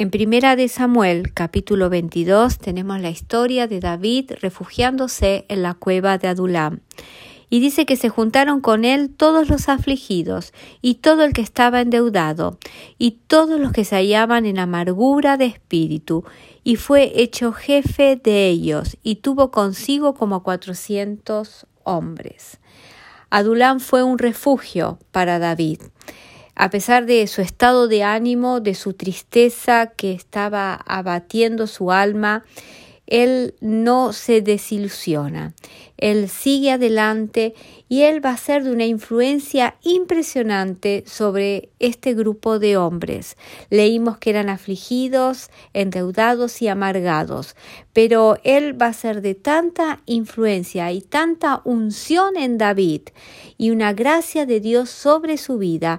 En Primera de Samuel, capítulo 22, tenemos la historia de David refugiándose en la cueva de Adulam. Y dice que se juntaron con él todos los afligidos, y todo el que estaba endeudado, y todos los que se hallaban en amargura de espíritu, y fue hecho jefe de ellos, y tuvo consigo como cuatrocientos hombres. Adulam fue un refugio para David a pesar de su estado de ánimo, de su tristeza que estaba abatiendo su alma, él no se desilusiona. Él sigue adelante y él va a ser de una influencia impresionante sobre este grupo de hombres. Leímos que eran afligidos, endeudados y amargados, pero él va a ser de tanta influencia y tanta unción en David y una gracia de Dios sobre su vida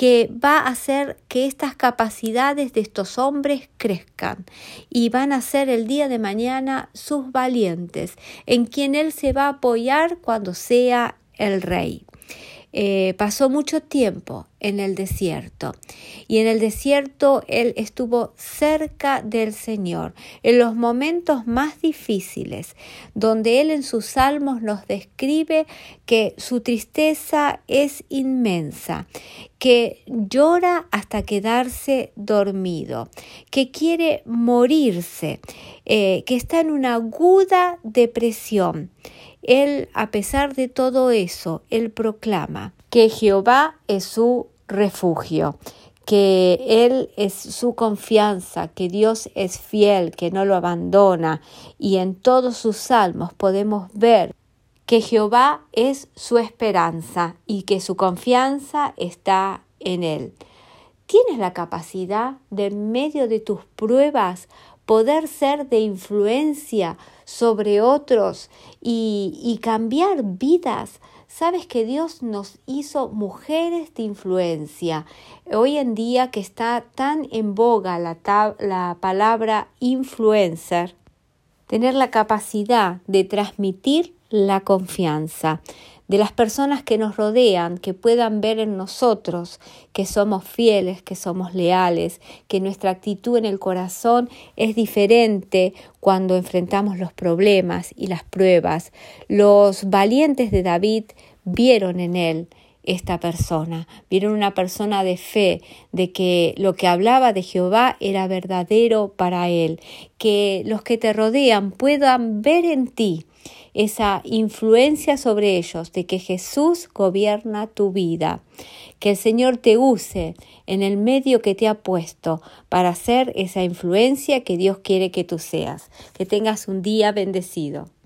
que va a hacer que estas capacidades de estos hombres crezcan y van a ser el día de mañana sus valientes, en quien Él se va a apoyar cuando sea el rey. Eh, pasó mucho tiempo en el desierto y en el desierto él estuvo cerca del Señor en los momentos más difíciles donde él en sus salmos nos describe que su tristeza es inmensa que llora hasta quedarse dormido que quiere morirse eh, que está en una aguda depresión él, a pesar de todo eso, él proclama que Jehová es su refugio, que Él es su confianza, que Dios es fiel, que no lo abandona, y en todos sus salmos podemos ver que Jehová es su esperanza y que su confianza está en Él. Tienes la capacidad de en medio de tus pruebas poder ser de influencia sobre otros y, cambiar vidas. Sabes que Dios nos hizo mujeres de influencia. Hoy en día que está tan en boga la, la palabra influencer, tener la capacidad de transmitir la confianza, de las personas que nos rodean, que puedan ver en nosotros que somos fieles, que somos leales, que nuestra actitud en el corazón es diferente cuando enfrentamos los problemas y las pruebas. Los valientes de David vieron en él esta persona, vieron una persona de fe, de que lo que hablaba de Jehová era verdadero para él, que los que te rodean puedan ver en ti esa influencia sobre ellos de que Jesús gobierna tu vida. Que el Señor te use en el medio que te ha puesto para ser esa influencia que Dios quiere que tú seas. Que tengas un día bendecido.